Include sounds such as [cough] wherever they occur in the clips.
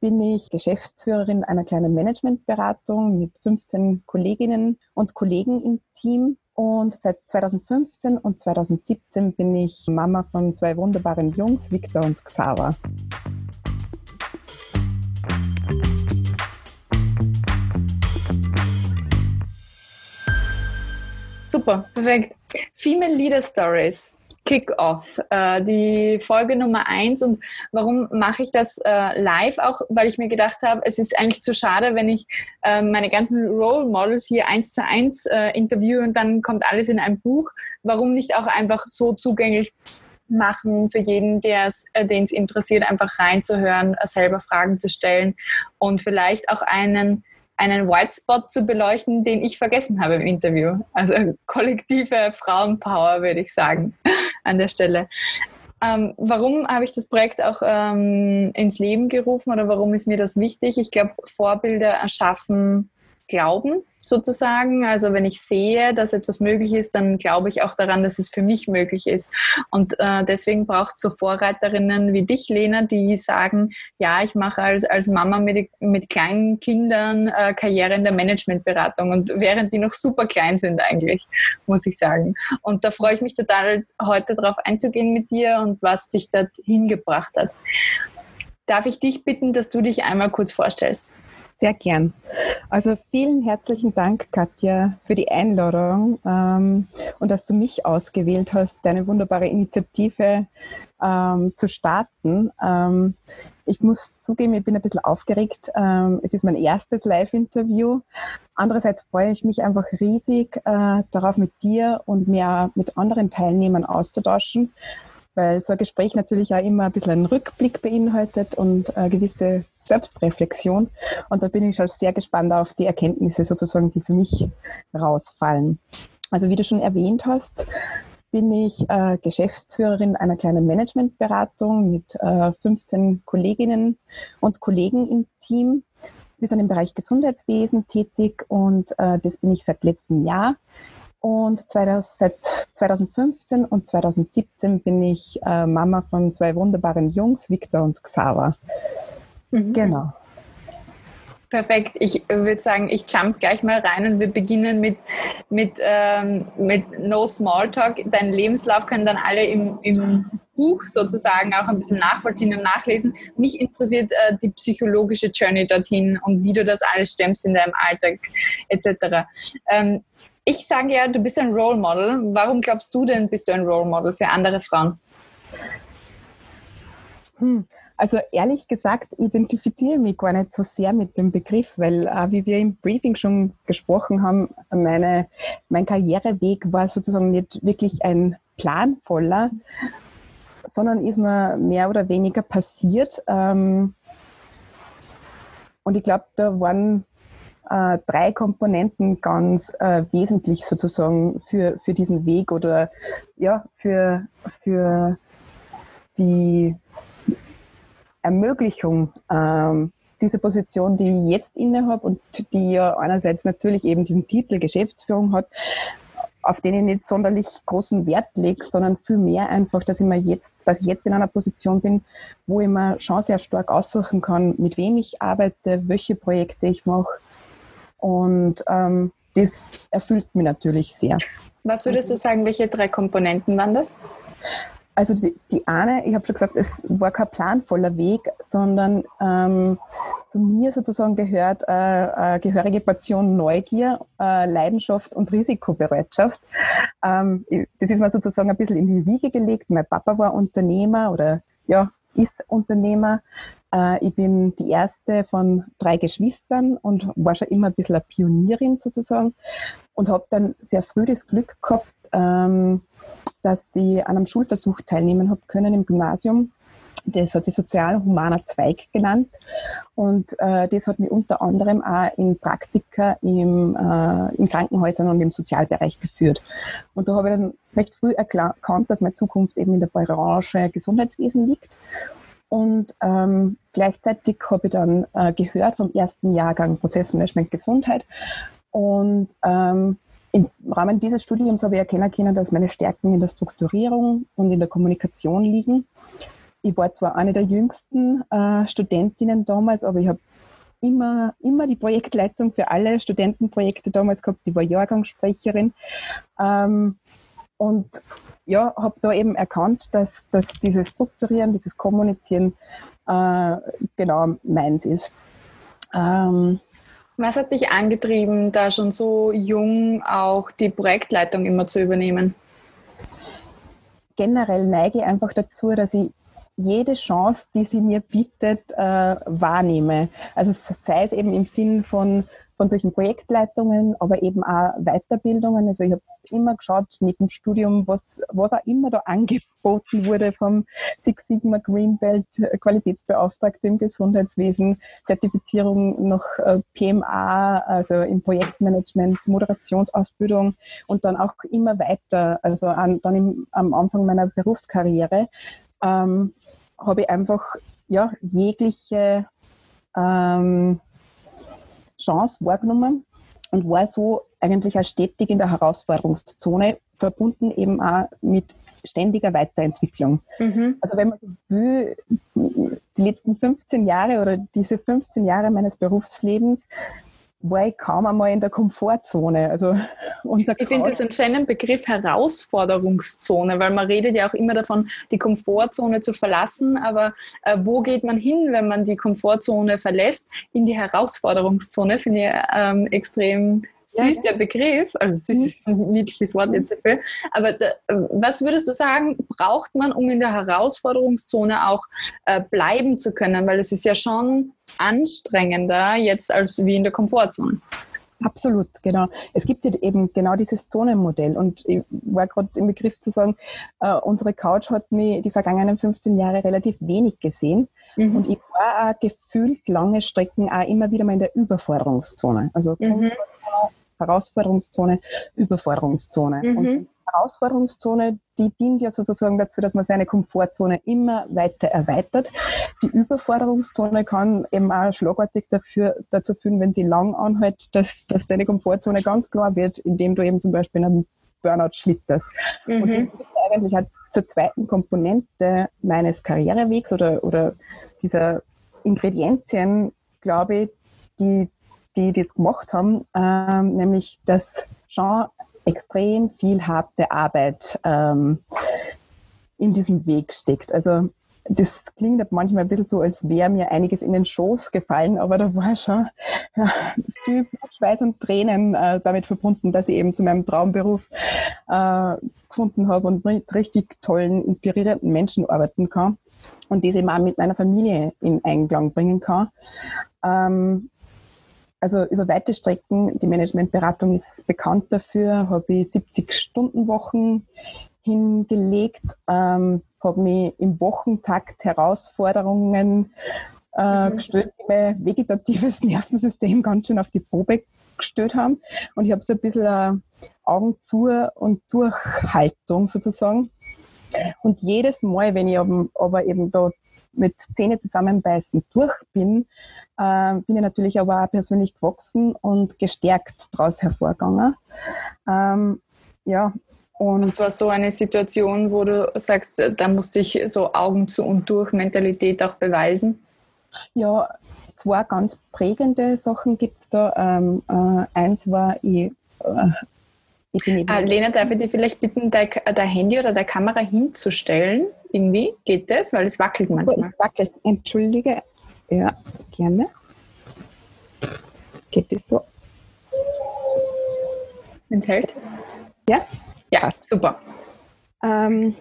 bin ich Geschäftsführerin einer kleinen Managementberatung mit 15 Kolleginnen und Kollegen im Team. Und seit 2015 und 2017 bin ich Mama von zwei wunderbaren Jungs, Victor und Xaver. Super, perfekt. Female Leader Stories. Kick-Off, äh, die Folge Nummer eins. Und warum mache ich das äh, live? Auch weil ich mir gedacht habe, es ist eigentlich zu schade, wenn ich äh, meine ganzen Role Models hier eins zu eins äh, interviewe und dann kommt alles in ein Buch. Warum nicht auch einfach so zugänglich machen für jeden, äh, den es interessiert, einfach reinzuhören, selber Fragen zu stellen und vielleicht auch einen einen White Spot zu beleuchten, den ich vergessen habe im Interview. Also kollektive Frauenpower, würde ich sagen, [laughs] an der Stelle. Ähm, warum habe ich das Projekt auch ähm, ins Leben gerufen oder warum ist mir das wichtig? Ich glaube, Vorbilder erschaffen Glauben sozusagen. Also wenn ich sehe, dass etwas möglich ist, dann glaube ich auch daran, dass es für mich möglich ist. Und äh, deswegen braucht es so Vorreiterinnen wie dich, Lena, die sagen, ja, ich mache als, als Mama mit, mit kleinen Kindern äh, Karriere in der Managementberatung und während die noch super klein sind eigentlich, muss ich sagen. Und da freue ich mich total, heute darauf einzugehen mit dir und was dich dorthin gebracht hat. Darf ich dich bitten, dass du dich einmal kurz vorstellst? Sehr gern. Also vielen herzlichen Dank, Katja, für die Einladung ähm, und dass du mich ausgewählt hast, deine wunderbare Initiative ähm, zu starten. Ähm, ich muss zugeben, ich bin ein bisschen aufgeregt. Ähm, es ist mein erstes Live-Interview. Andererseits freue ich mich einfach riesig äh, darauf, mit dir und mehr mit anderen Teilnehmern auszutauschen weil so ein Gespräch natürlich auch immer ein bisschen einen Rückblick beinhaltet und eine gewisse Selbstreflexion. Und da bin ich schon sehr gespannt auf die Erkenntnisse sozusagen, die für mich rausfallen. Also wie du schon erwähnt hast, bin ich äh, Geschäftsführerin einer kleinen Managementberatung mit äh, 15 Kolleginnen und Kollegen im Team. Wir sind im Bereich Gesundheitswesen tätig und äh, das bin ich seit letztem Jahr. Und 2000, seit 2015 und 2017 bin ich äh, Mama von zwei wunderbaren Jungs, Victor und Xaver. Mhm. Genau. Perfekt. Ich würde sagen, ich jump gleich mal rein und wir beginnen mit, mit, ähm, mit No Smalltalk. Deinen Lebenslauf können dann alle im, im Buch sozusagen auch ein bisschen nachvollziehen und nachlesen. Mich interessiert äh, die psychologische Journey dorthin und wie du das alles stemmst in deinem Alltag etc. Ähm, ich sage ja, du bist ein Role Model. Warum glaubst du denn, bist du ein Role Model für andere Frauen? Hm. Also ehrlich gesagt identifiziere ich mich gar nicht so sehr mit dem Begriff, weil äh, wie wir im Briefing schon gesprochen haben, meine, mein Karriereweg war sozusagen nicht wirklich ein planvoller, sondern ist mir mehr oder weniger passiert. Ähm, und ich glaube, da waren äh, drei Komponenten ganz äh, wesentlich sozusagen für, für diesen Weg oder ja, für, für die Ermöglichung ähm, diese Position, die ich jetzt innehabe und die ja einerseits natürlich eben diesen Titel Geschäftsführung hat, auf den ich nicht sonderlich großen Wert lege, sondern viel mehr einfach, dass ich mir jetzt, dass ich jetzt in einer Position bin, wo ich mir schon sehr stark aussuchen kann, mit wem ich arbeite, welche Projekte ich mache, und ähm, das erfüllt mich natürlich sehr. Was würdest du sagen, welche drei Komponenten waren das? Also die, die eine, ich habe schon gesagt, es war kein planvoller Weg, sondern ähm, zu mir sozusagen gehört äh, eine gehörige Portion Neugier, äh, Leidenschaft und Risikobereitschaft. Ähm, das ist mir sozusagen ein bisschen in die Wiege gelegt. Mein Papa war Unternehmer oder ja, ist Unternehmer. Äh, ich bin die erste von drei Geschwistern und war schon immer ein bisschen eine Pionierin sozusagen und habe dann sehr früh das Glück gehabt, ähm, dass ich an einem Schulversuch teilnehmen habe können im Gymnasium. Das hat sich sozial-humaner Zweig genannt und äh, das hat mich unter anderem auch in Praktika im, äh, in Krankenhäusern und im Sozialbereich geführt. Und da habe ich dann recht früh erkannt, dass meine Zukunft eben in der Branche Gesundheitswesen liegt und ähm, gleichzeitig habe ich dann äh, gehört vom ersten Jahrgang Prozessmanagement Gesundheit. Und ähm, im Rahmen dieses Studiums habe ich erkennen können, dass meine Stärken in der Strukturierung und in der Kommunikation liegen. ich war zwar eine der jüngsten äh, Studentinnen damals, aber ich habe immer, immer die Projektleitung für alle Studentenprojekte damals gehabt. Ich war Jahrgangssprecherin. Ähm, und ja, habe da eben erkannt, dass, dass dieses Strukturieren, dieses Kommunizieren äh, genau meins ist. Ähm, Was hat dich angetrieben, da schon so jung auch die Projektleitung immer zu übernehmen? Generell neige ich einfach dazu, dass ich jede Chance, die sie mir bietet, äh, wahrnehme. Also sei es eben im Sinn von von solchen Projektleitungen, aber eben auch Weiterbildungen. Also ich habe immer geschaut, neben dem Studium, was, was auch immer da [laughs] angeboten wurde vom Six Sigma Green Belt Qualitätsbeauftragte im Gesundheitswesen, Zertifizierung nach äh, PMA, also im Projektmanagement, Moderationsausbildung und dann auch immer weiter, also an, dann im, am Anfang meiner Berufskarriere, ähm, habe ich einfach ja, jegliche ähm, Chance wahrgenommen und war so eigentlich auch stetig in der Herausforderungszone, verbunden eben auch mit ständiger Weiterentwicklung. Mhm. Also wenn man so will, die letzten 15 Jahre oder diese 15 Jahre meines Berufslebens war ich kaum einmal in der Komfortzone. Also [laughs] unser ich finde das einen schönen Begriff Herausforderungszone, weil man redet ja auch immer davon, die Komfortzone zu verlassen, aber äh, wo geht man hin, wenn man die Komfortzone verlässt? In die Herausforderungszone finde ich ähm, extrem süß ja, der Begriff, also süß ist ein niedliches Wort jetzt dafür, aber da, was würdest du sagen, braucht man, um in der Herausforderungszone auch äh, bleiben zu können? Weil es ist ja schon anstrengender jetzt als wie in der Komfortzone. Absolut, genau. Es gibt eben genau dieses Zonenmodell und ich war gerade im Begriff zu sagen, äh, unsere Couch hat mich die vergangenen 15 Jahre relativ wenig gesehen mhm. und ich war auch gefühlt lange Strecken auch immer wieder mal in der Überforderungszone. Also mhm. Herausforderungszone, Überforderungszone. Mhm. Und die Herausforderungszone, die dient ja sozusagen dazu, dass man seine Komfortzone immer weiter erweitert. Die Überforderungszone kann eben auch schlagartig dafür, dazu führen, wenn sie lang anhält, dass, dass deine Komfortzone ganz klar wird, indem du eben zum Beispiel in einem Burnout schlitterst. Mhm. Und die gibt eigentlich auch zur zweiten Komponente meines Karrierewegs oder, oder dieser Ingredienzien, glaube ich, die die das gemacht haben, ähm, nämlich dass schon extrem viel harte Arbeit ähm, in diesem Weg steckt. Also das klingt manchmal ein bisschen so, als wäre mir einiges in den Schoß gefallen, aber da war schon ja, viel Schweiß und Tränen äh, damit verbunden, dass ich eben zu meinem Traumberuf äh, gefunden habe und mit richtig tollen, inspirierenden Menschen arbeiten kann und das eben auch mit meiner Familie in Einklang bringen kann. Ähm, also über weite Strecken, die Managementberatung ist bekannt dafür, habe ich 70-Stunden-Wochen hingelegt, ähm, habe mich im Wochentakt Herausforderungen äh, mhm. gestellt, die mein vegetatives [laughs] Nervensystem ganz schön auf die Probe gestellt haben. Und ich habe so ein bisschen äh, Augen zu und Durchhaltung sozusagen. Und jedes Mal, wenn ich aber eben da mit Zähne zusammenbeißen durch bin, äh, bin ich natürlich aber auch persönlich gewachsen und gestärkt daraus hervorgegangen. Ähm, ja, und das war so eine Situation, wo du sagst, da musste ich so Augen zu und durch Mentalität auch beweisen? Ja, zwei ganz prägende Sachen gibt es da. Ähm, äh, eins war, ich, äh, ich ah, Lena, darf ich dir vielleicht bitten, dein, dein Handy oder deine Kamera hinzustellen? Irgendwie geht das, weil es wackelt manchmal. Es wackelt, entschuldige. Ja, gerne. Geht das so? Enthält? Ja? Ja, super. Ähm,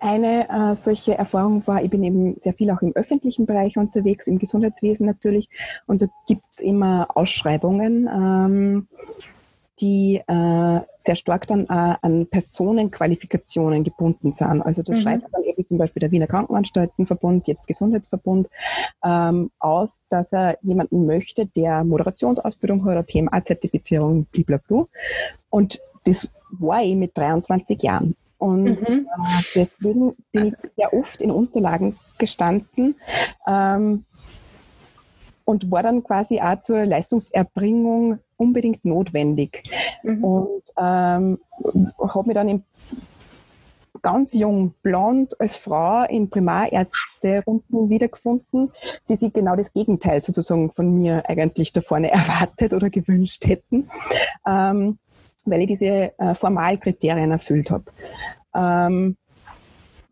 eine äh, solche Erfahrung war, ich bin eben sehr viel auch im öffentlichen Bereich unterwegs, im Gesundheitswesen natürlich, und da gibt es immer Ausschreibungen. Ähm, die äh, sehr stark dann äh, an Personenqualifikationen gebunden sind. Also das mhm. schreibt dann eben zum Beispiel der Wiener Krankenanstaltenverbund, jetzt Gesundheitsverbund, ähm, aus, dass er jemanden möchte, der Moderationsausbildung hat oder PMA-Zertifizierung, blablabla. Und das war ich mit 23 Jahren. Und mhm. äh, deswegen bin ich sehr oft in Unterlagen gestanden, ähm, und war dann quasi auch zur Leistungserbringung unbedingt notwendig. Mhm. Und ähm, habe mich dann im ganz jung, blond als Frau in Primarärzte-Runden wiedergefunden, die sich genau das Gegenteil sozusagen von mir eigentlich da vorne [laughs] erwartet oder gewünscht hätten, ähm, weil ich diese äh, Formalkriterien erfüllt habe. Ähm,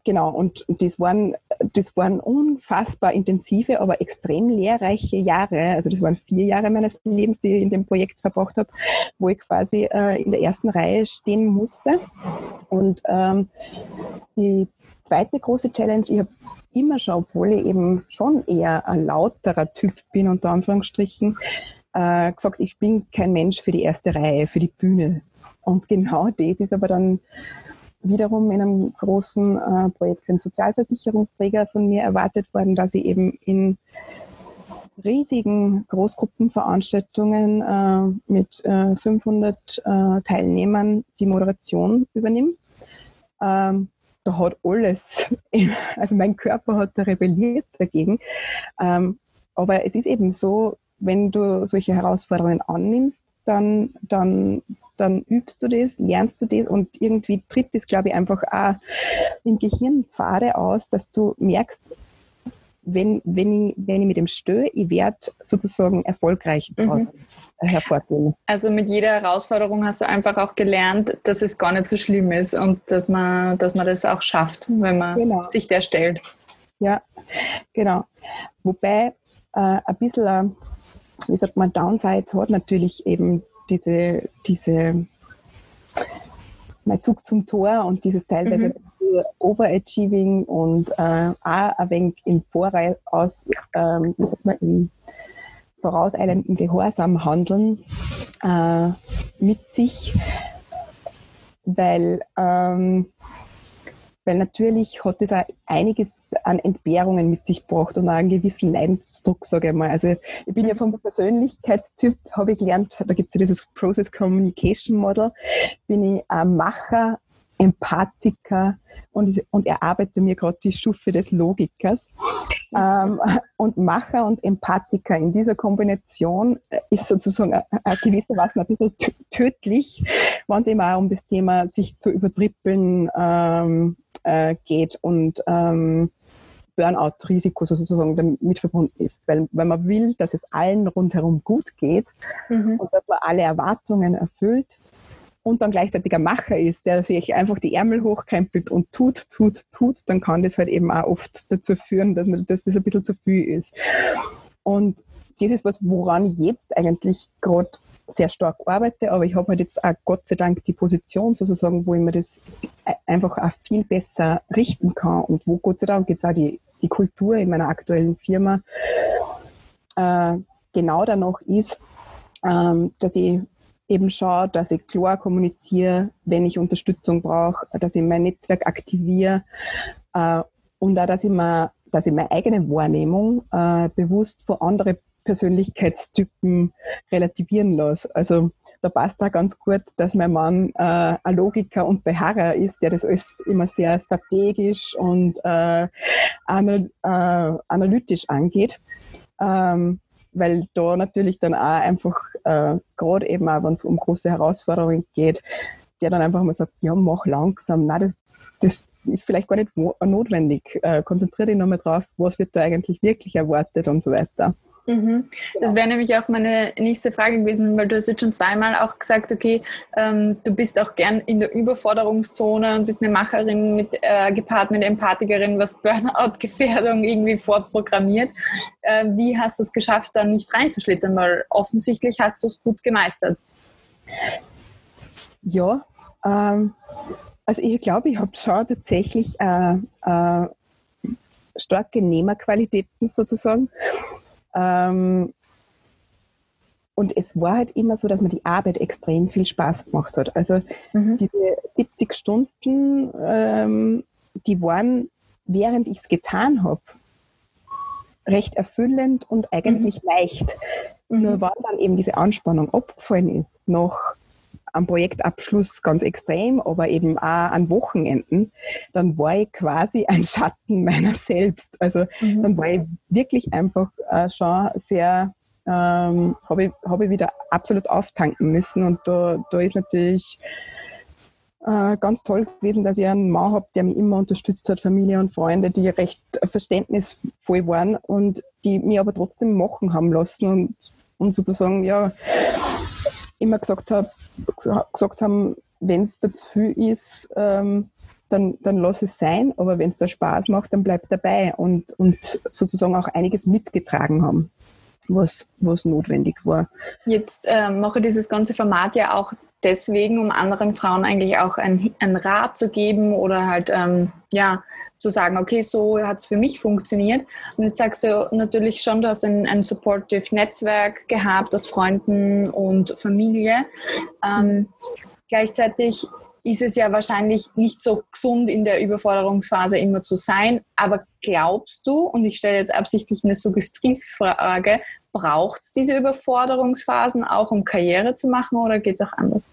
Genau, und das waren, das waren unfassbar intensive, aber extrem lehrreiche Jahre. Also das waren vier Jahre meines Lebens, die ich in dem Projekt verbracht habe, wo ich quasi äh, in der ersten Reihe stehen musste. Und ähm, die zweite große Challenge, ich habe immer schon, obwohl ich eben schon eher ein lauterer Typ bin, unter Anführungsstrichen, äh, gesagt, ich bin kein Mensch für die erste Reihe, für die Bühne. Und genau [laughs] das ist aber dann wiederum in einem großen äh, Projekt für einen Sozialversicherungsträger von mir erwartet worden, dass ich eben in riesigen Großgruppenveranstaltungen äh, mit äh, 500 äh, Teilnehmern die Moderation übernehme. Ähm, da hat alles, [laughs] also mein Körper hat da rebelliert dagegen. Ähm, aber es ist eben so, wenn du solche Herausforderungen annimmst, dann, dann dann übst du das, lernst du das und irgendwie tritt das, glaube ich, einfach auch im Gehirn Pfade aus, dass du merkst, wenn, wenn, ich, wenn ich mit dem störe, ich werde sozusagen erfolgreich daraus mhm. hervorgehen. Also mit jeder Herausforderung hast du einfach auch gelernt, dass es gar nicht so schlimm ist und dass man, dass man das auch schafft, wenn man genau. sich der stellt. Ja, genau. Wobei äh, ein bisschen, äh, wie sagt man, Downsides hat natürlich eben diese, diese mein Zug zum Tor und dieses teilweise mhm. Overachieving und äh, auch ein wenig im Voraus, ähm, wie sagt man, im vorauseilenden Gehorsam handeln äh, mit sich, weil ähm, weil natürlich hat es auch einiges an Entbehrungen mit sich gebracht und auch einen gewissen Leidensdruck, sage ich mal. Also ich bin ja vom Persönlichkeitstyp, habe ich gelernt, da gibt es ja dieses Process Communication Model, bin ich ein Macher, Empathiker und, und erarbeite mir gerade die Stufe des Logikers. Ähm, und Macher und Empathiker in dieser Kombination ist sozusagen gewissermaßen ein bisschen tödlich, wenn es auch um das Thema sich zu übertrippeln ähm, äh, geht und ähm, Burnout-Risiko sozusagen damit verbunden ist. Weil, weil man will, dass es allen rundherum gut geht mhm. und dass man alle Erwartungen erfüllt und dann gleichzeitig ein Macher ist, der sich einfach die Ärmel hochkrempelt und tut, tut, tut, dann kann das halt eben auch oft dazu führen, dass, man, dass das ein bisschen zu viel ist. Und das ist was, woran ich jetzt eigentlich gerade sehr stark arbeite, aber ich habe halt jetzt auch Gott sei Dank die Position sozusagen, wo ich mir das einfach auch viel besser richten kann und wo Gott sei Dank jetzt auch die, die Kultur in meiner aktuellen Firma äh, genau danach ist, ähm, dass ich eben schaue, dass ich klar kommuniziere, wenn ich Unterstützung brauche, dass ich mein Netzwerk aktiviere äh, und auch, dass ich, mir, dass ich meine eigene Wahrnehmung äh, bewusst von anderen Persönlichkeitstypen relativieren lasse. Also da passt da ganz gut, dass mein Mann äh, ein Logiker und Beharrer ist, der das alles immer sehr strategisch und äh, anal äh, analytisch angeht. Ähm, weil da natürlich dann auch einfach, äh, gerade eben auch, wenn es um große Herausforderungen geht, der dann einfach mal sagt, ja, mach langsam, nein, das, das ist vielleicht gar nicht notwendig. Äh, konzentriere dich nochmal drauf, was wird da eigentlich wirklich erwartet und so weiter. Mhm. Das genau. wäre nämlich auch meine nächste Frage gewesen, weil du hast jetzt schon zweimal auch gesagt, okay, ähm, du bist auch gern in der Überforderungszone und bist eine Macherin mit, äh, gepaart mit Empathikerin, was Burnout-Gefährdung irgendwie vorprogrammiert. Äh, wie hast du es geschafft, da nicht reinzuschlittern? Weil offensichtlich hast du es gut gemeistert. Ja, ähm, also ich glaube, ich habe schon tatsächlich äh, äh starke Nehmerqualitäten sozusagen. Ähm, und es war halt immer so, dass mir die Arbeit extrem viel Spaß gemacht hat. Also mhm. diese 70 Stunden, ähm, die waren, während ich es getan habe, recht erfüllend und eigentlich mhm. leicht. Mhm. Nur wann dann eben diese Anspannung abgefallen ist, noch am Projektabschluss ganz extrem, aber eben auch an Wochenenden, dann war ich quasi ein Schatten meiner selbst. Also mhm. dann war ich wirklich einfach äh, schon sehr, ähm, habe ich, hab ich wieder absolut auftanken müssen und da, da ist natürlich äh, ganz toll gewesen, dass ich einen Mann habe, der mich immer unterstützt hat, Familie und Freunde, die recht verständnisvoll waren und die mich aber trotzdem machen haben lassen und, und sozusagen ja immer gesagt, hab, gesagt haben, wenn es zu viel ist, ähm, dann, dann lass es sein, aber wenn es da Spaß macht, dann bleib dabei und, und sozusagen auch einiges mitgetragen haben was, was notwendig war. Jetzt äh, mache dieses ganze Format ja auch deswegen, um anderen Frauen eigentlich auch einen Rat zu geben oder halt ähm, ja zu sagen, okay, so hat es für mich funktioniert. Und jetzt sagst du natürlich schon, du hast ein, ein supportive Netzwerk gehabt aus Freunden und Familie. Ähm, gleichzeitig ist es ja wahrscheinlich nicht so gesund in der Überforderungsphase immer zu sein. Aber glaubst du, und ich stelle jetzt absichtlich eine Suggestivfrage, braucht es diese Überforderungsphasen auch, um Karriere zu machen oder geht es auch anders?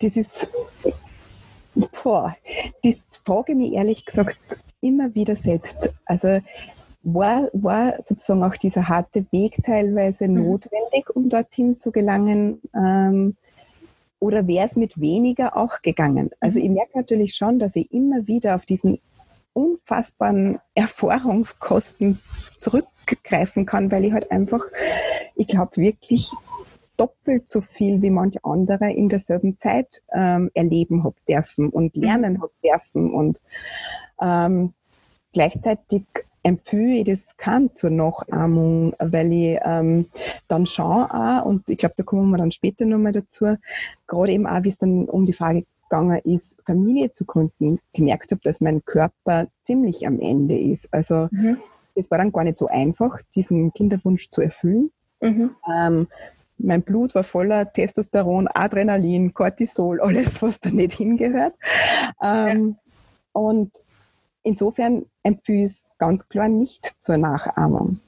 Das ist, boah, das frage ich mich ehrlich gesagt immer wieder selbst. Also war, war sozusagen auch dieser harte Weg teilweise mhm. notwendig, um dorthin zu gelangen? Ähm, oder wäre es mit weniger auch gegangen? Also mhm. ich merke natürlich schon, dass ich immer wieder auf diesen unfassbaren Erfahrungskosten zurückgreifen kann, weil ich halt einfach, ich glaube wirklich doppelt so viel wie manche andere in derselben Zeit ähm, erleben habe dürfen und mhm. lernen habe dürfen und ähm, gleichzeitig empfehle ich das kann zur Nachahmung, weil ich ähm, dann schaue auch, und ich glaube, da kommen wir dann später nochmal dazu, gerade eben auch, wie es dann um die Frage gegangen ist, Familie zu gründen, gemerkt habe, dass mein Körper ziemlich am Ende ist. Also mhm. es war dann gar nicht so einfach, diesen Kinderwunsch zu erfüllen. Mhm. Ähm, mein Blut war voller Testosteron, Adrenalin, Cortisol, alles, was da nicht hingehört. Ähm, ja. Und insofern empfehle ich es ganz klar nicht zur Nachahmung.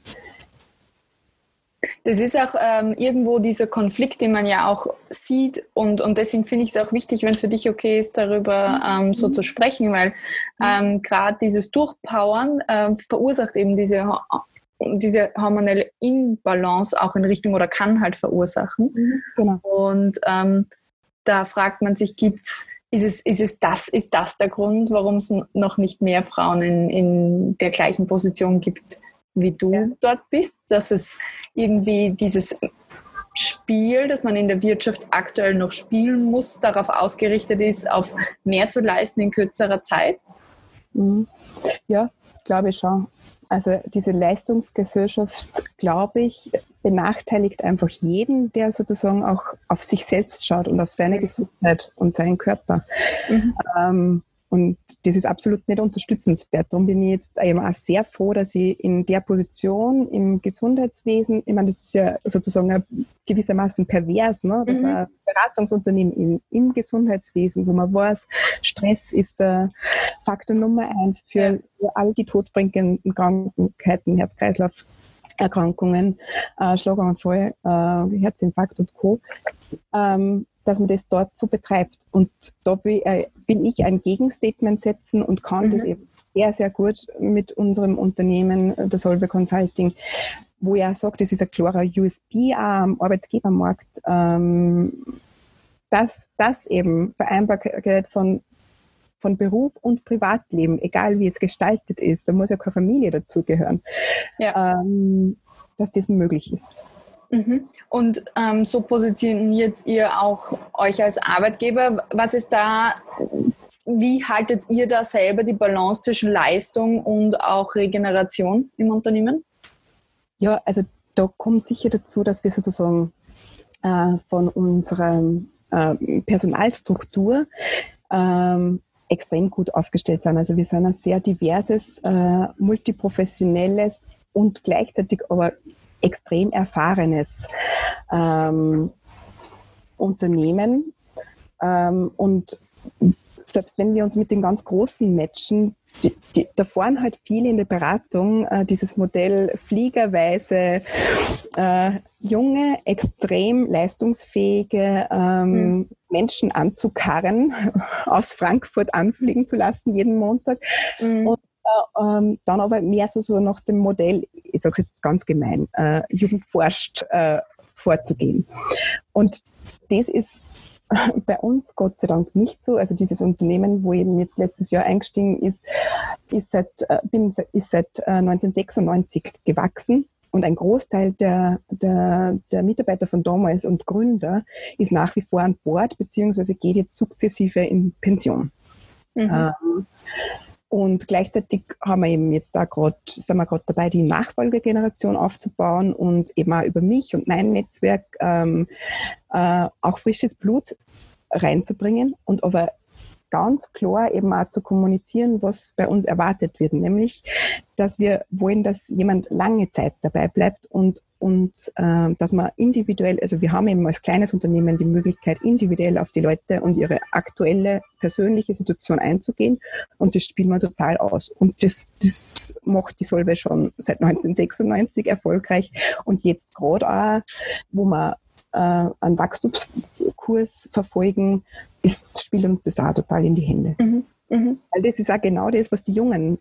Das ist auch ähm, irgendwo dieser Konflikt, den man ja auch sieht und, und deswegen finde ich es auch wichtig, wenn es für dich okay ist, darüber ähm, so zu sprechen, weil ähm, gerade dieses Durchpowern ähm, verursacht eben diese, diese hormonelle Inbalance auch in Richtung oder kann halt verursachen. Mhm, genau. Und ähm, da fragt man sich, gibt's ist es, ist es das, ist das der Grund, warum es noch nicht mehr Frauen in, in der gleichen Position gibt? Wie du ja. dort bist, dass es irgendwie dieses Spiel, das man in der Wirtschaft aktuell noch spielen muss, darauf ausgerichtet ist, auf mehr zu leisten in kürzerer Zeit? Mhm. Ja, glaube ich schon. Also diese Leistungsgesellschaft, glaube ich, benachteiligt einfach jeden, der sozusagen auch auf sich selbst schaut und auf seine Gesundheit und seinen Körper. Mhm. Ähm, und das ist absolut nicht unterstützenswert. Darum bin ich jetzt eben auch sehr froh, dass ich in der Position im Gesundheitswesen, ich meine, das ist ja sozusagen gewissermaßen pervers, ne? dass mhm. ein Beratungsunternehmen im, im, Gesundheitswesen, wo man weiß, Stress ist der Faktor Nummer eins für, für all die todbringenden Krankheiten, Herz-Kreislauf. Erkrankungen, äh, Schlaganfall, äh, Herzinfarkt und Co. Ähm, dass man das dort so betreibt. Und da will, äh, ich ein Gegenstatement setzen und kann mhm. das eben sehr, sehr gut mit unserem Unternehmen, äh, der Solve Consulting, wo er sagt, das ist ein klarer USB am Arbeitgebermarkt, ähm, dass das eben Vereinbarkeit von, von Beruf und Privatleben, egal wie es gestaltet ist, da muss ja keine Familie dazugehören, ja. ähm, dass das möglich ist. Mhm. Und ähm, so positioniert ihr auch euch als Arbeitgeber. Was ist da, wie haltet ihr da selber die Balance zwischen Leistung und auch Regeneration im Unternehmen? Ja, also da kommt sicher dazu, dass wir sozusagen äh, von unserer äh, Personalstruktur ähm, extrem gut aufgestellt sind. Also wir sind ein sehr diverses, äh, multiprofessionelles und gleichzeitig aber extrem erfahrenes ähm, Unternehmen. Ähm, und selbst wenn wir uns mit den ganz Großen matchen, die, die, da fahren halt viele in der Beratung äh, dieses Modell fliegerweise äh, junge, extrem leistungsfähige ähm, mhm. Menschen anzukarren, [laughs] aus Frankfurt anfliegen zu lassen jeden Montag. Mhm. Und ähm, dann aber mehr so, so nach dem Modell, ich sage es jetzt ganz gemein, äh, Jugend forscht äh, vorzugehen. Und das ist [laughs] bei uns Gott sei Dank nicht so. Also dieses Unternehmen, wo eben jetzt letztes Jahr eingestiegen ist, ist seit, äh, bin, ist seit 1996 äh, gewachsen. Und ein Großteil der, der, der Mitarbeiter von damals und Gründer ist nach wie vor an Bord, beziehungsweise geht jetzt sukzessive in Pension. Mhm. Ähm, und gleichzeitig haben wir eben jetzt da gerade, sind wir gerade dabei, die Nachfolgegeneration aufzubauen und eben auch über mich und mein Netzwerk ähm, äh, auch frisches Blut reinzubringen und aber ganz klar eben auch zu kommunizieren, was bei uns erwartet wird, nämlich, dass wir wollen, dass jemand lange Zeit dabei bleibt und, und äh, dass man individuell, also wir haben eben als kleines Unternehmen die Möglichkeit, individuell auf die Leute und ihre aktuelle persönliche Situation einzugehen und das spielen wir total aus. Und das, das macht die Solve schon seit 1996 erfolgreich und jetzt gerade auch, wo man äh, einen Wachstumskurs verfolgen, ist, spielt uns das auch total in die Hände. Mhm. Mhm. Weil das ist auch genau das, was die Jungen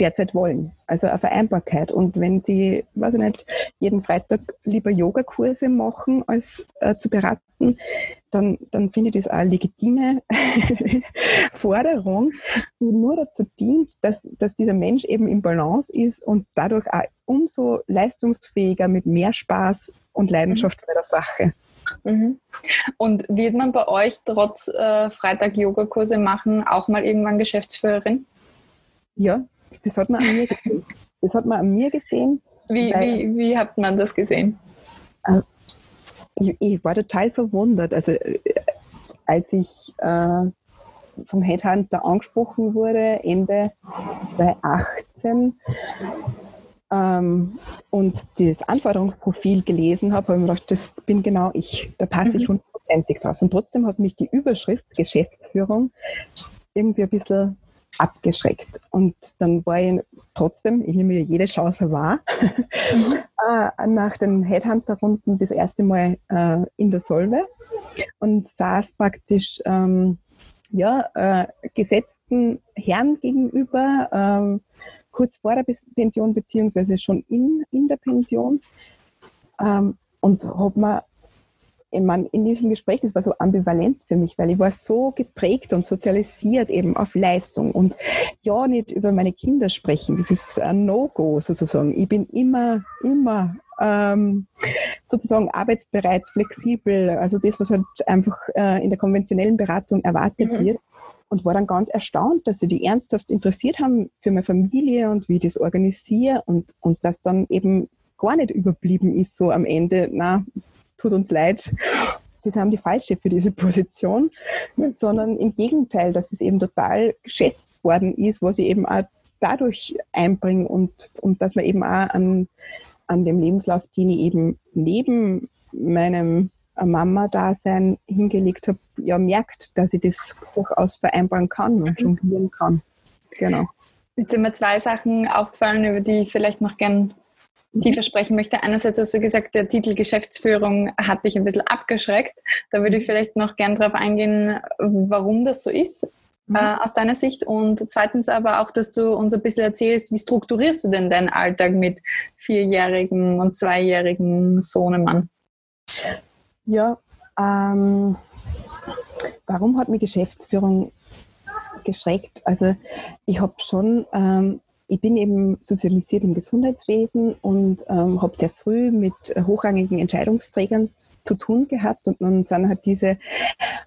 derzeit wollen. Also eine Vereinbarkeit. Und wenn sie, weiß ich nicht, jeden Freitag lieber Yogakurse machen, als äh, zu beraten, dann, dann finde ich das auch eine legitime [laughs] Forderung, die nur dazu dient, dass, dass dieser Mensch eben im Balance ist und dadurch auch umso leistungsfähiger mit mehr Spaß und Leidenschaft mhm. bei der Sache. Mhm. Und wird man bei euch trotz äh, Freitag-Yoga-Kurse machen auch mal irgendwann Geschäftsführerin? Ja, das hat man an mir gesehen. Das hat man an mir gesehen. Wie, wie, wie hat man das gesehen? Äh, ich, ich, war total verwundert. Also äh, als ich äh, vom Headhunter angesprochen wurde, Ende 2018, ähm, und das Anforderungsprofil gelesen habe, habe ich mir gedacht, das bin genau ich. Da passe ich mhm. hundertprozentig drauf. Und trotzdem hat mich die Überschrift Geschäftsführung irgendwie ein bisschen abgeschreckt. Und dann war ich trotzdem, ich nehme jede Chance wahr, mhm. [laughs] äh, nach den Headhunter-Runden das erste Mal äh, in der Solve und saß praktisch ähm, ja, äh, gesetzten Herren gegenüber, ähm, kurz vor der Pension beziehungsweise schon in, in der Pension. Ähm, und habe mir meine, in diesem Gespräch, das war so ambivalent für mich, weil ich war so geprägt und sozialisiert eben auf Leistung und ja, nicht über meine Kinder sprechen. Das ist ein No-Go sozusagen. Ich bin immer, immer ähm, sozusagen arbeitsbereit, flexibel, also das, was halt einfach äh, in der konventionellen Beratung erwartet mhm. wird und war dann ganz erstaunt, dass sie die ernsthaft interessiert haben für meine Familie und wie ich das organisiere und, und dass dann eben gar nicht überblieben ist, so am Ende, na, tut uns leid, Sie haben die falsche für diese Position, sondern im Gegenteil, dass es eben total geschätzt worden ist, was ich eben auch dadurch einbringe und, und dass man eben auch an, an dem Lebenslauf, den ich eben neben meinem Mama-Dasein hingelegt habe, ja merkt, dass ich das durchaus vereinbaren kann und mhm. jonglieren kann. Genau. Jetzt sind mir zwei Sachen aufgefallen, über die ich vielleicht noch gern tiefer sprechen möchte. Einerseits hast du gesagt, der Titel Geschäftsführung hat dich ein bisschen abgeschreckt. Da würde ich vielleicht noch gern darauf eingehen, warum das so ist. Mhm. Äh, aus deiner Sicht und zweitens aber auch, dass du uns ein bisschen erzählst, wie strukturierst du denn deinen Alltag mit vierjährigen und zweijährigen Sohnemann? Ja, ähm, warum hat mich Geschäftsführung geschreckt? Also ich habe schon ähm, ich bin eben sozialisiert im Gesundheitswesen und ähm, habe sehr früh mit hochrangigen Entscheidungsträgern zu tun gehabt und nun sind halt diese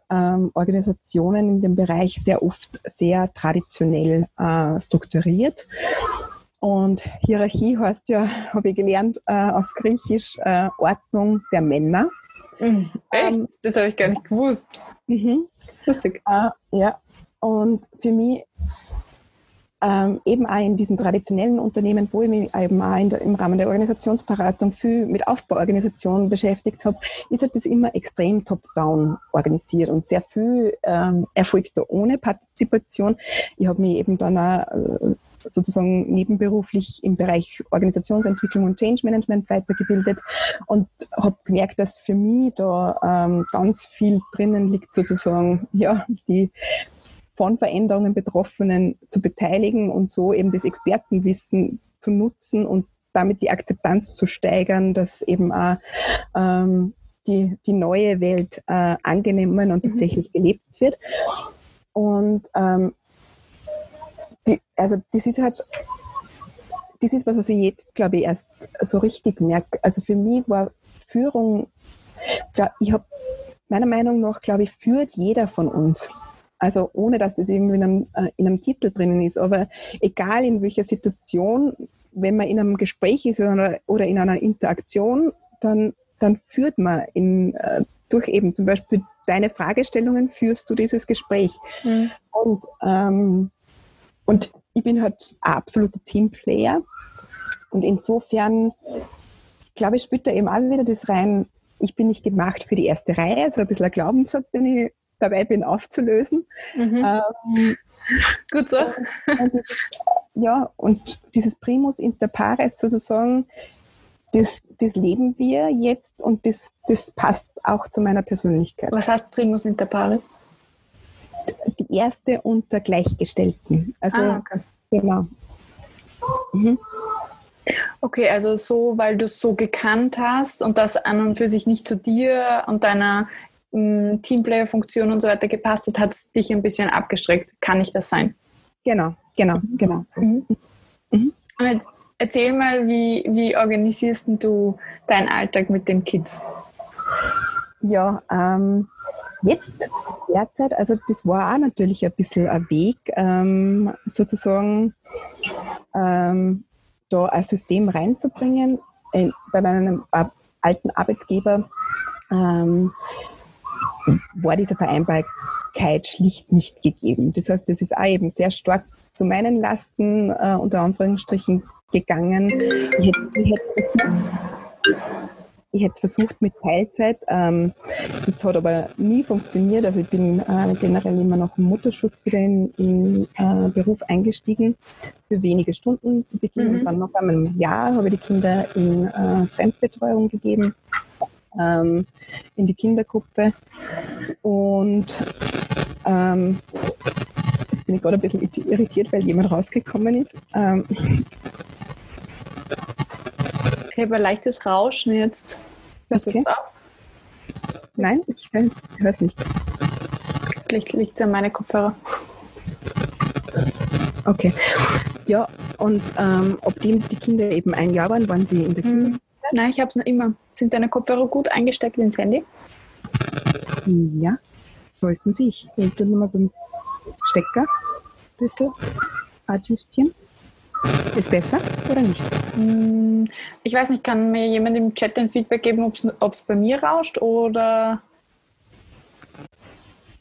ähm, Organisationen in dem Bereich sehr oft sehr traditionell äh, strukturiert. Und Hierarchie heißt ja, habe ich gelernt, äh, auf Griechisch äh, Ordnung der Männer. Mhm. Echt? Ähm, das habe ich gar nicht gewusst. Mhm. Lustig. Äh, ja, und für mich ähm, eben auch in diesen traditionellen Unternehmen, wo ich mich eben auch der, im Rahmen der Organisationsberatung viel mit Aufbauorganisationen beschäftigt habe, ist halt das immer extrem top-down organisiert und sehr viel ähm, erfolgt da ohne Partizipation. Ich habe mich eben dann auch äh, sozusagen nebenberuflich im Bereich Organisationsentwicklung und Change Management weitergebildet und habe gemerkt, dass für mich da ähm, ganz viel drinnen liegt, sozusagen, ja, die von Veränderungen Betroffenen zu beteiligen und so eben das Expertenwissen zu nutzen und damit die Akzeptanz zu steigern, dass eben auch ähm, die, die neue Welt äh, angenommen und mhm. tatsächlich gelebt wird. Und ähm, die, also das ist halt, das ist was, was ich jetzt, glaube ich, erst so richtig merke. Also für mich war Führung, ich habe meiner Meinung nach, glaube ich, führt jeder von uns. Also ohne, dass das irgendwie in einem, äh, in einem Titel drinnen ist. Aber egal in welcher Situation, wenn man in einem Gespräch ist oder, oder in einer Interaktion, dann, dann führt man in, äh, durch eben zum Beispiel deine Fragestellungen, führst du dieses Gespräch. Mhm. Und, ähm, und ich bin halt ein absoluter Teamplayer. Und insofern, glaube ich, spielt da eben auch wieder das rein, ich bin nicht gemacht für die erste Reihe, so ein bisschen ein Glaubenssatz, den ich dabei bin aufzulösen. Mhm. Ähm, Gut so. Und, ja, und dieses Primus inter pares sozusagen, das, das leben wir jetzt und das, das passt auch zu meiner Persönlichkeit. Was heißt Primus inter pares? Die erste unter Gleichgestellten. Also, ah, okay. genau. Mhm. Okay, also so, weil du es so gekannt hast und das an und für sich nicht zu dir und deiner Teamplayer-Funktion und so weiter gepasst hat, hat es dich ein bisschen abgestreckt. Kann nicht das sein? Genau, genau, genau. Mhm. Mhm. Und erzähl mal, wie, wie organisierst du deinen Alltag mit den Kids? Ja, ähm, jetzt derzeit, also das war auch natürlich ein bisschen ein Weg, ähm, sozusagen ähm, da ein System reinzubringen. Äh, bei meinem alten Arbeitgeber ähm, war diese Vereinbarkeit schlicht nicht gegeben. Das heißt, es ist auch eben sehr stark zu meinen Lasten äh, unter Anführungsstrichen gegangen. Ich hätte, es versucht, ich hätte versucht mit Teilzeit. Ähm, das hat aber nie funktioniert. Also ich bin äh, generell immer noch im Mutterschutz wieder in den äh, Beruf eingestiegen, für wenige Stunden zu Beginn. Mhm. Und dann nach einem Jahr habe ich die Kinder in äh, Fremdbetreuung gegeben ähm, in die Kindergruppe. Und ähm, jetzt bin ich gerade ein bisschen irritiert, weil jemand rausgekommen ist. Ähm, ich habe ein leichtes Rauschen jetzt. Hörst okay. du das auch? Nein, ich höre es nicht. Vielleicht liegt es an meine Kopfhörer. Okay. Ja, und ähm, ob die, die Kinder eben ein Jahr waren, waren sie in der Kinder hm. Nein, ich habe es noch immer. Sind deine Kopfhörer gut eingesteckt ins Handy? Ja, sollten sie. Ich halte nochmal beim Stecker ein bisschen adjustieren. Ist besser oder nicht? Hm, ich weiß nicht, kann mir jemand im Chat ein Feedback geben, ob es bei mir rauscht oder.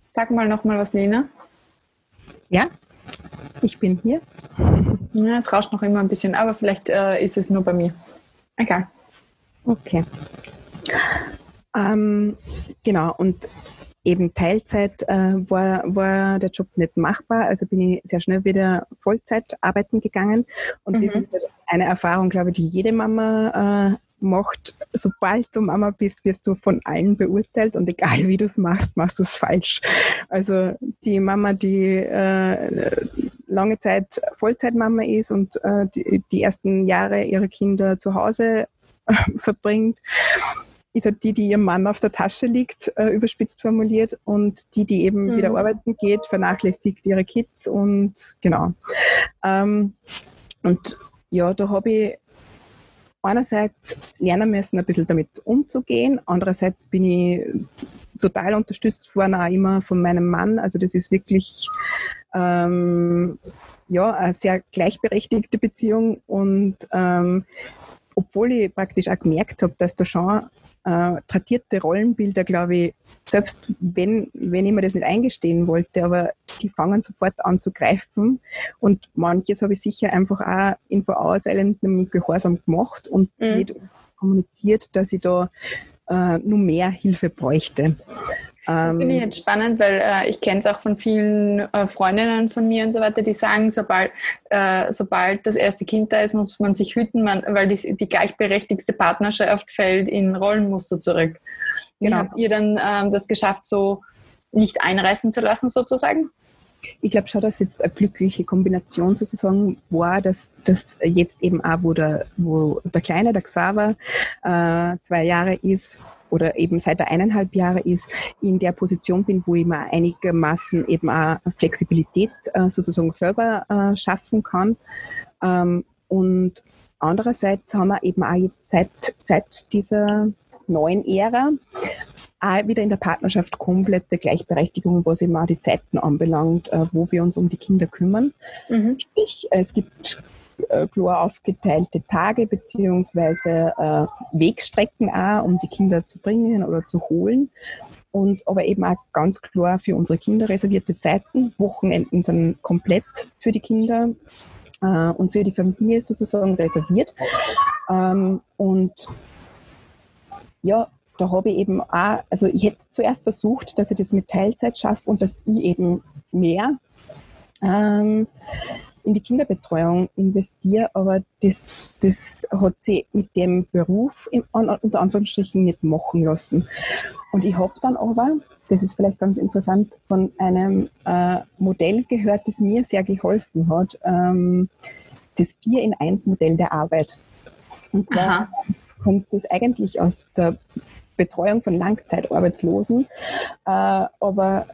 Sag mal nochmal was, Lena. Ja, ich bin hier. Ja, es rauscht noch immer ein bisschen, aber vielleicht äh, ist es nur bei mir. Egal. Okay. Ähm, genau, und eben Teilzeit äh, war, war der Job nicht machbar, also bin ich sehr schnell wieder Vollzeit arbeiten gegangen. Und mhm. das ist halt eine Erfahrung, glaube ich, die jede Mama äh, macht. Sobald du Mama bist, wirst du von allen beurteilt und egal wie du es machst, machst du es falsch. Also die Mama, die äh, lange Zeit Vollzeitmama ist und äh, die, die ersten Jahre ihrer Kinder zu Hause [laughs] verbringt, ist halt die, die ihrem Mann auf der Tasche liegt, äh, überspitzt formuliert, und die, die eben mhm. wieder arbeiten geht, vernachlässigt ihre Kids und genau. Ähm, und ja, da habe ich einerseits lernen müssen, ein bisschen damit umzugehen, andererseits bin ich total unterstützt worden, auch immer von meinem Mann. Also das ist wirklich ähm, ja, eine sehr gleichberechtigte Beziehung und ähm, obwohl ich praktisch auch gemerkt habe, dass da schon äh, tradierte Rollenbilder, glaube ich, selbst wenn, wenn ich mir das nicht eingestehen wollte, aber die fangen sofort an zu greifen. Und manches habe ich sicher einfach auch in vorauseilendem Gehorsam gemacht und mhm. nicht kommuniziert, dass ich da äh, nur mehr Hilfe bräuchte. Das finde ich ähm, jetzt spannend, weil äh, ich kenne es auch von vielen äh, Freundinnen von mir und so weiter, die sagen, sobald, äh, sobald das erste Kind da ist, muss man sich hüten, man, weil die, die gleichberechtigste Partnerschaft fällt in Rollenmuster zurück. Wie genau. habt ihr dann ähm, das geschafft, so nicht einreißen zu lassen sozusagen? Ich glaube schon, dass jetzt eine glückliche Kombination sozusagen war, dass, dass jetzt eben auch, wo der, wo der Kleine, der Xaver, äh, zwei Jahre ist, oder eben seit er eineinhalb Jahre ist, in der Position bin, wo ich mir einigermaßen eben auch Flexibilität äh, sozusagen selber äh, schaffen kann. Ähm, und andererseits haben wir eben auch jetzt seit, seit dieser neuen Ära auch wieder in der Partnerschaft komplette Gleichberechtigung, was eben auch die Zeiten anbelangt, äh, wo wir uns um die Kinder kümmern. Mhm. Sprich, es gibt äh, klar aufgeteilte Tage beziehungsweise äh, Wegstrecken auch, um die Kinder zu bringen oder zu holen. Und aber eben auch ganz klar für unsere Kinder reservierte Zeiten. Wochenenden sind komplett für die Kinder und für die Familie sozusagen reserviert. Ähm, und ja, da habe ich eben auch, also ich hätte zuerst versucht, dass ich das mit Teilzeit schaffe und dass ich eben mehr ähm, in die Kinderbetreuung investiere, aber das, das hat sie mit dem Beruf in, unter Anführungsstrichen nicht machen lassen. Und ich habe dann aber, das ist vielleicht ganz interessant, von einem äh, Modell gehört, das mir sehr geholfen hat, ähm, das 4 in 1 Modell der Arbeit. Und zwar Aha. kommt das eigentlich aus der Betreuung von Langzeitarbeitslosen, äh, aber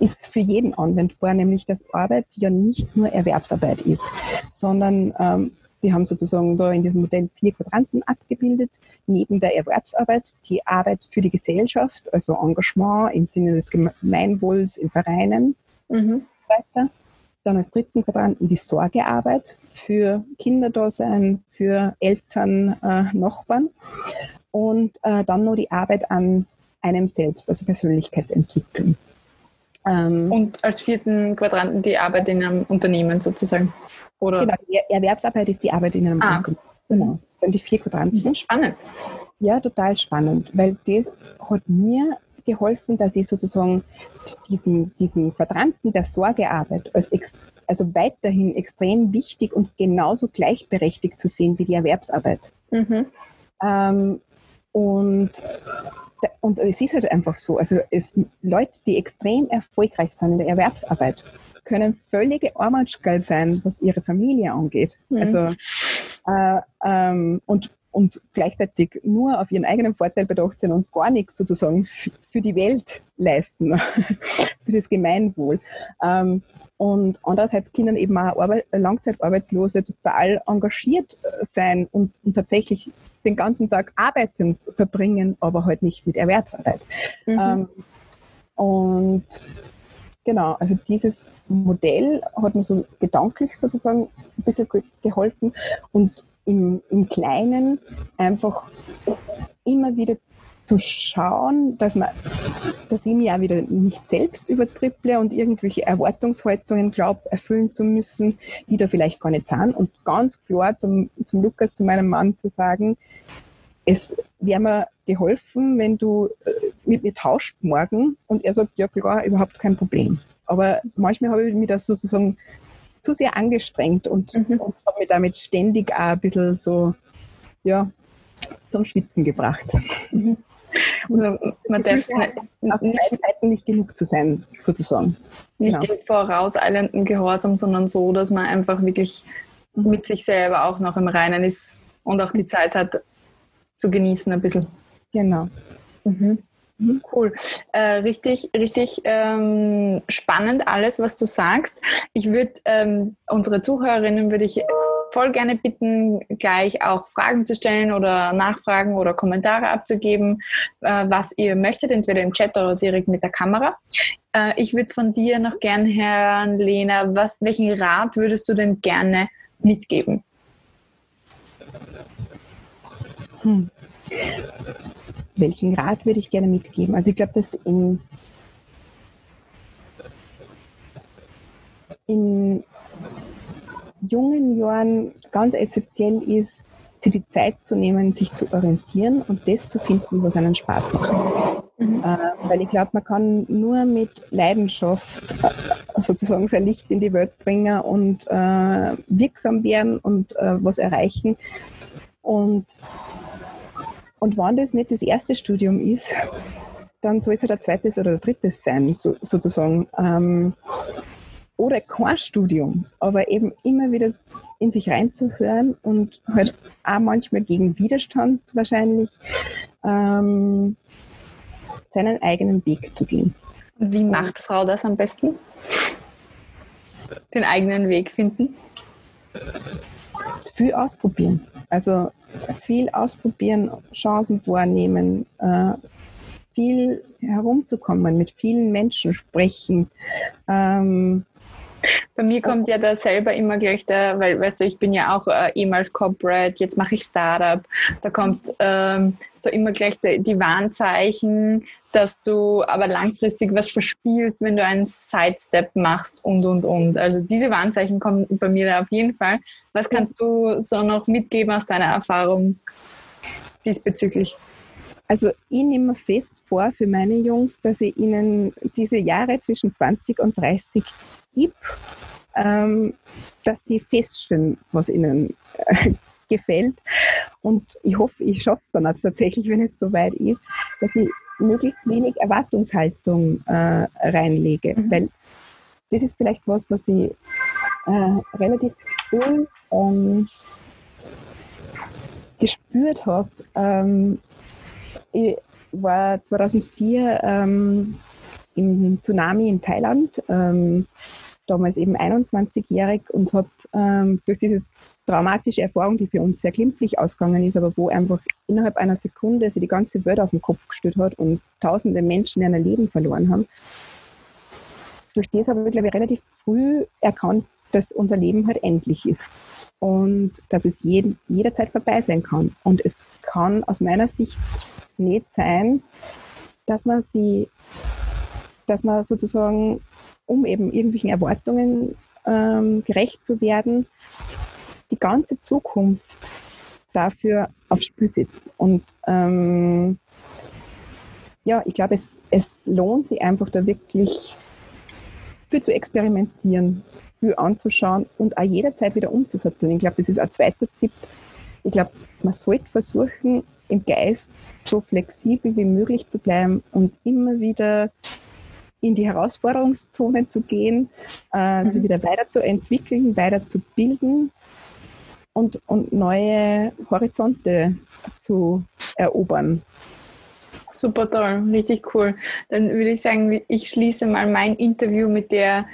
ist für jeden anwendbar, nämlich dass Arbeit ja nicht nur Erwerbsarbeit ist, sondern ähm, die haben sozusagen da in diesem Modell vier Quadranten abgebildet. Neben der Erwerbsarbeit die Arbeit für die Gesellschaft, also Engagement im Sinne des Gemeinwohls in Vereinen mhm. weiter. Dann als dritten Quadranten die Sorgearbeit für Kinderdasein, für Eltern, äh, Nachbarn und äh, dann noch die Arbeit an einem selbst, also Persönlichkeitsentwicklung. Ähm, und als vierten Quadranten die Arbeit in einem Unternehmen sozusagen? Oder? Genau, die Erwerbsarbeit ist die Arbeit in einem ah. Unternehmen. Genau, dann die vier Quadranten. Mhm, spannend. Ja, total spannend, weil das hat mir geholfen, dass ich sozusagen diesen, diesen Quadranten der Sorgearbeit als also weiterhin extrem wichtig und genauso gleichberechtigt zu sehen wie die Erwerbsarbeit. Mhm. Ähm, und, und es ist halt einfach so. Also es, Leute, die extrem erfolgreich sind in der Erwerbsarbeit, können völlige Armatschgall sein, was ihre Familie angeht. Mhm. Also äh, ähm, und, und gleichzeitig nur auf ihren eigenen Vorteil bedacht sind und gar nichts sozusagen für die Welt leisten, [laughs] für das Gemeinwohl. Ähm, und andererseits können eben auch Arbeit, Langzeitarbeitslose total engagiert äh, sein und, und, tatsächlich den ganzen Tag arbeitend verbringen, aber halt nicht mit Erwerbsarbeit. Mhm. Ähm, und genau, also dieses Modell hat mir so gedanklich sozusagen ein bisschen geholfen und im, im Kleinen einfach immer wieder zu schauen, dass, man, dass ich mich auch wieder nicht selbst übertripple und irgendwelche Erwartungshaltungen glaube, erfüllen zu müssen, die da vielleicht gar nicht sind. Und ganz klar zum, zum Lukas, zu meinem Mann zu sagen, es wäre mir geholfen, wenn du äh, mit mir tauscht morgen. Und er sagt, ja klar, überhaupt kein Problem. Aber manchmal habe ich mich da sozusagen zu sehr angestrengt und, mhm. und habe mich damit ständig auch ein bisschen so, ja, zum Schwitzen gebracht. Mhm. Also man darf es nicht, Seiten nicht genug zu sein, sozusagen. Nicht genau. im vorauseilenden Gehorsam, sondern so, dass man einfach wirklich mit sich selber auch noch im Reinen ist und auch die Zeit hat zu genießen ein bisschen. Genau. Mhm. Mhm. Cool. Äh, richtig, richtig ähm, spannend alles, was du sagst. Ich würde ähm, unsere Zuhörerinnen würde ich voll gerne bitten, gleich auch Fragen zu stellen oder Nachfragen oder Kommentare abzugeben, äh, was ihr möchtet, entweder im Chat oder direkt mit der Kamera. Äh, ich würde von dir noch gerne hören, Lena, was, welchen Rat würdest du denn gerne mitgeben? Hm welchen Rat würde ich gerne mitgeben? Also ich glaube, dass in, in jungen Jahren ganz essentiell ist, sich die Zeit zu nehmen, sich zu orientieren und das zu finden, was einen Spaß macht. Mhm. Äh, weil ich glaube, man kann nur mit Leidenschaft äh, sozusagen sein Licht in die Welt bringen und äh, wirksam werden und äh, was erreichen. Und und wenn das nicht das erste Studium ist, dann soll es halt ein zweites oder ein drittes sein, so, sozusagen. Ähm, oder kein Studium, aber eben immer wieder in sich reinzuhören und halt auch manchmal gegen Widerstand wahrscheinlich ähm, seinen eigenen Weg zu gehen. Wie macht Frau das am besten? Den eigenen Weg finden? Viel ausprobieren. Also viel ausprobieren, Chancen wahrnehmen, äh, viel herumzukommen, mit vielen Menschen sprechen. Ähm, bei mir kommt ja da selber immer gleich der, weil, weißt du, ich bin ja auch äh, ehemals Corporate, jetzt mache ich Startup. Da kommt ähm, so immer gleich die, die Warnzeichen, dass du aber langfristig was verspielst, wenn du einen Sidestep machst und, und, und. Also diese Warnzeichen kommen bei mir da auf jeden Fall. Was kannst du so noch mitgeben aus deiner Erfahrung diesbezüglich? Also ich nehme fest vor für meine Jungs, dass ich ihnen diese Jahre zwischen 20 und 30 gebe, ähm, dass sie feststellen, was ihnen äh, gefällt. Und ich hoffe, ich schaffe es dann auch tatsächlich, wenn es soweit ist, dass ich möglichst wenig Erwartungshaltung äh, reinlege. Mhm. Weil das ist vielleicht was, was ich äh, relativ früh ähm, gespürt habe. Ähm, ich war 2004 ähm, im Tsunami in Thailand, ähm, damals eben 21-jährig und habe ähm, durch diese traumatische Erfahrung, die für uns sehr glimpflich ausgegangen ist, aber wo einfach innerhalb einer Sekunde sich die ganze Welt auf den Kopf gestellt hat und tausende Menschen ihr Leben verloren haben. Durch das habe ich, glaube ich, relativ früh erkannt, dass unser Leben halt endlich ist und dass es jeden, jederzeit vorbei sein kann. Und es kann aus meiner Sicht nicht sein, dass man sie, dass man sozusagen, um eben irgendwelchen Erwartungen ähm, gerecht zu werden, die ganze Zukunft dafür aufs Spiel setzt. Und ähm, ja, ich glaube, es, es lohnt sich einfach da wirklich viel zu experimentieren, viel anzuschauen und auch jederzeit wieder umzusetzen. Ich glaube, das ist ein zweiter Tipp. Ich glaube, man sollte versuchen, im Geist so flexibel wie möglich zu bleiben und immer wieder in die Herausforderungszone zu gehen, äh, mhm. sie wieder weiterzuentwickeln, weiterzubilden und, und neue Horizonte zu erobern. Super toll, richtig cool. Dann würde ich sagen, ich schließe mal mein Interview mit der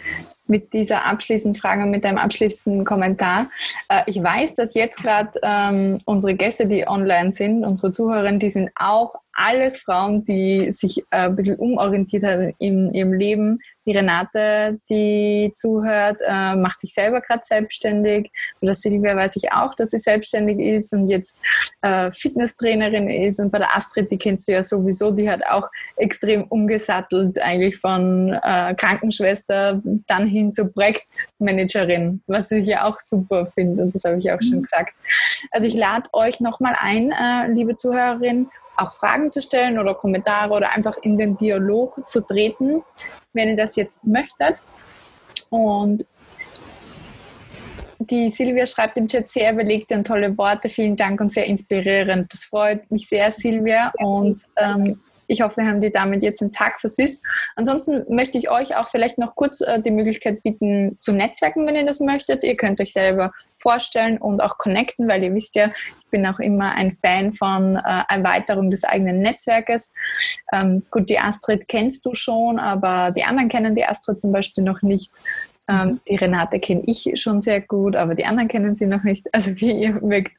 mit dieser abschließenden Frage, mit deinem abschließenden Kommentar. Äh, ich weiß, dass jetzt gerade ähm, unsere Gäste, die online sind, unsere Zuhörerinnen, die sind auch alles Frauen, die sich äh, ein bisschen umorientiert haben in ihrem Leben. Die Renate, die zuhört, äh, macht sich selber gerade selbstständig. Oder Silvia weiß ich auch, dass sie selbstständig ist und jetzt äh, Fitnesstrainerin ist. Und bei der Astrid, die kennst du ja sowieso, die hat auch extrem umgesattelt, eigentlich von äh, Krankenschwester dann hin zur Projektmanagerin, was ich ja auch super finde. Und das habe ich auch schon mhm. gesagt. Also ich lade euch nochmal ein, äh, liebe Zuhörerinnen, auch Fragen zu stellen oder Kommentare oder einfach in den Dialog zu treten, wenn ihr das jetzt möchtet. Und die Silvia schreibt im Chat sehr überlegte und tolle Worte. Vielen Dank und sehr inspirierend. Das freut mich sehr, Silvia. Und ähm, ich hoffe, wir haben die damit jetzt den Tag versüßt. Ansonsten möchte ich euch auch vielleicht noch kurz äh, die Möglichkeit bieten, zu netzwerken, wenn ihr das möchtet. Ihr könnt euch selber vorstellen und auch connecten, weil ihr wisst ja, bin auch immer ein Fan von äh, Erweiterung des eigenen Netzwerkes. Ähm, gut, die Astrid kennst du schon, aber die anderen kennen die Astrid zum Beispiel noch nicht. Ähm, die Renate kenne ich schon sehr gut, aber die anderen kennen sie noch nicht. Also wie ihr mögt.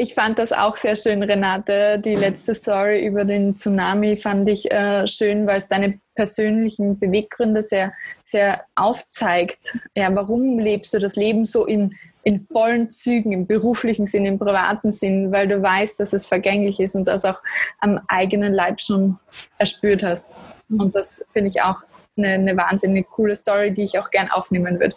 Ich fand das auch sehr schön, Renate. Die letzte Story über den Tsunami fand ich äh, schön, weil es deine persönlichen Beweggründe sehr, sehr aufzeigt. Ja, warum lebst du das Leben so in, in vollen Zügen, im beruflichen Sinn, im privaten Sinn, weil du weißt, dass es vergänglich ist und das auch am eigenen Leib schon erspürt hast. Und das finde ich auch eine, eine wahnsinnig coole Story, die ich auch gern aufnehmen würde.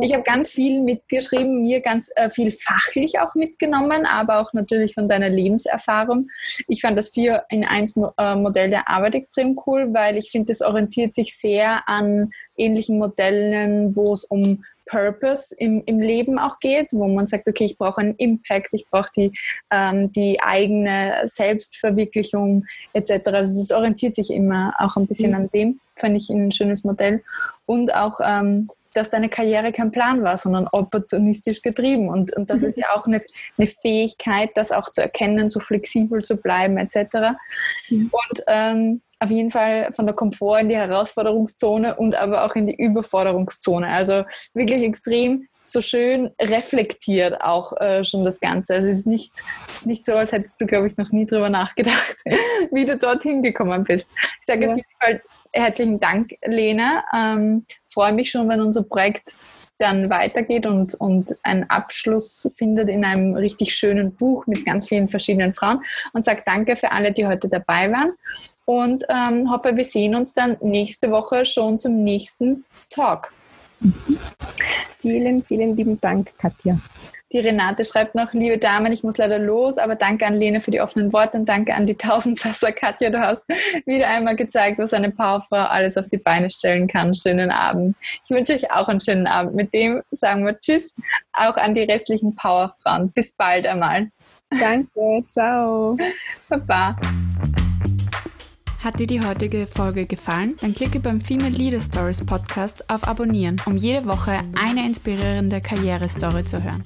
Ich habe ganz viel mitgeschrieben, mir ganz äh, viel fachlich auch mitgenommen, aber auch natürlich von deiner Lebenserfahrung. Ich fand das 4 in 1 äh, Modell der Arbeit extrem cool, weil ich finde, das orientiert sich sehr an ähnlichen Modellen, wo es um Purpose im, im Leben auch geht, wo man sagt, okay, ich brauche einen Impact, ich brauche die, ähm, die eigene Selbstverwirklichung etc. Also das orientiert sich immer auch ein bisschen mhm. an dem. Fand ich ein schönes Modell. Und auch, ähm, dass deine Karriere kein Plan war, sondern opportunistisch getrieben. Und, und das mhm. ist ja auch eine, eine, Fähigkeit, das auch zu erkennen, so flexibel zu bleiben, etc. Mhm. Und ähm, auf jeden Fall von der Komfort in die Herausforderungszone und aber auch in die Überforderungszone. Also wirklich extrem so schön reflektiert auch äh, schon das Ganze. Also es ist nicht, nicht so, als hättest du, glaube ich, noch nie drüber nachgedacht, [laughs] wie du dorthin gekommen bist. Ich sage ja. auf jeden Fall herzlichen Dank, Lena. Ähm, freue mich schon, wenn unser Projekt dann weitergeht und, und einen Abschluss findet in einem richtig schönen Buch mit ganz vielen verschiedenen Frauen und sage danke für alle, die heute dabei waren und ähm, hoffe, wir sehen uns dann nächste Woche schon zum nächsten Talk. Vielen, vielen lieben Dank, Katja. Die Renate schreibt noch, liebe Damen, ich muss leider los, aber danke an Lene für die offenen Worte und danke an die Tausendsasser. [laughs] Katja, du hast wieder einmal gezeigt, was eine Powerfrau alles auf die Beine stellen kann. Schönen Abend. Ich wünsche euch auch einen schönen Abend. Mit dem sagen wir Tschüss, auch an die restlichen Powerfrauen. Bis bald einmal. Danke, ciao. Baba. Hat dir die heutige Folge gefallen? Dann klicke beim Female Leader Stories Podcast auf Abonnieren, um jede Woche eine inspirierende Karrierestory zu hören.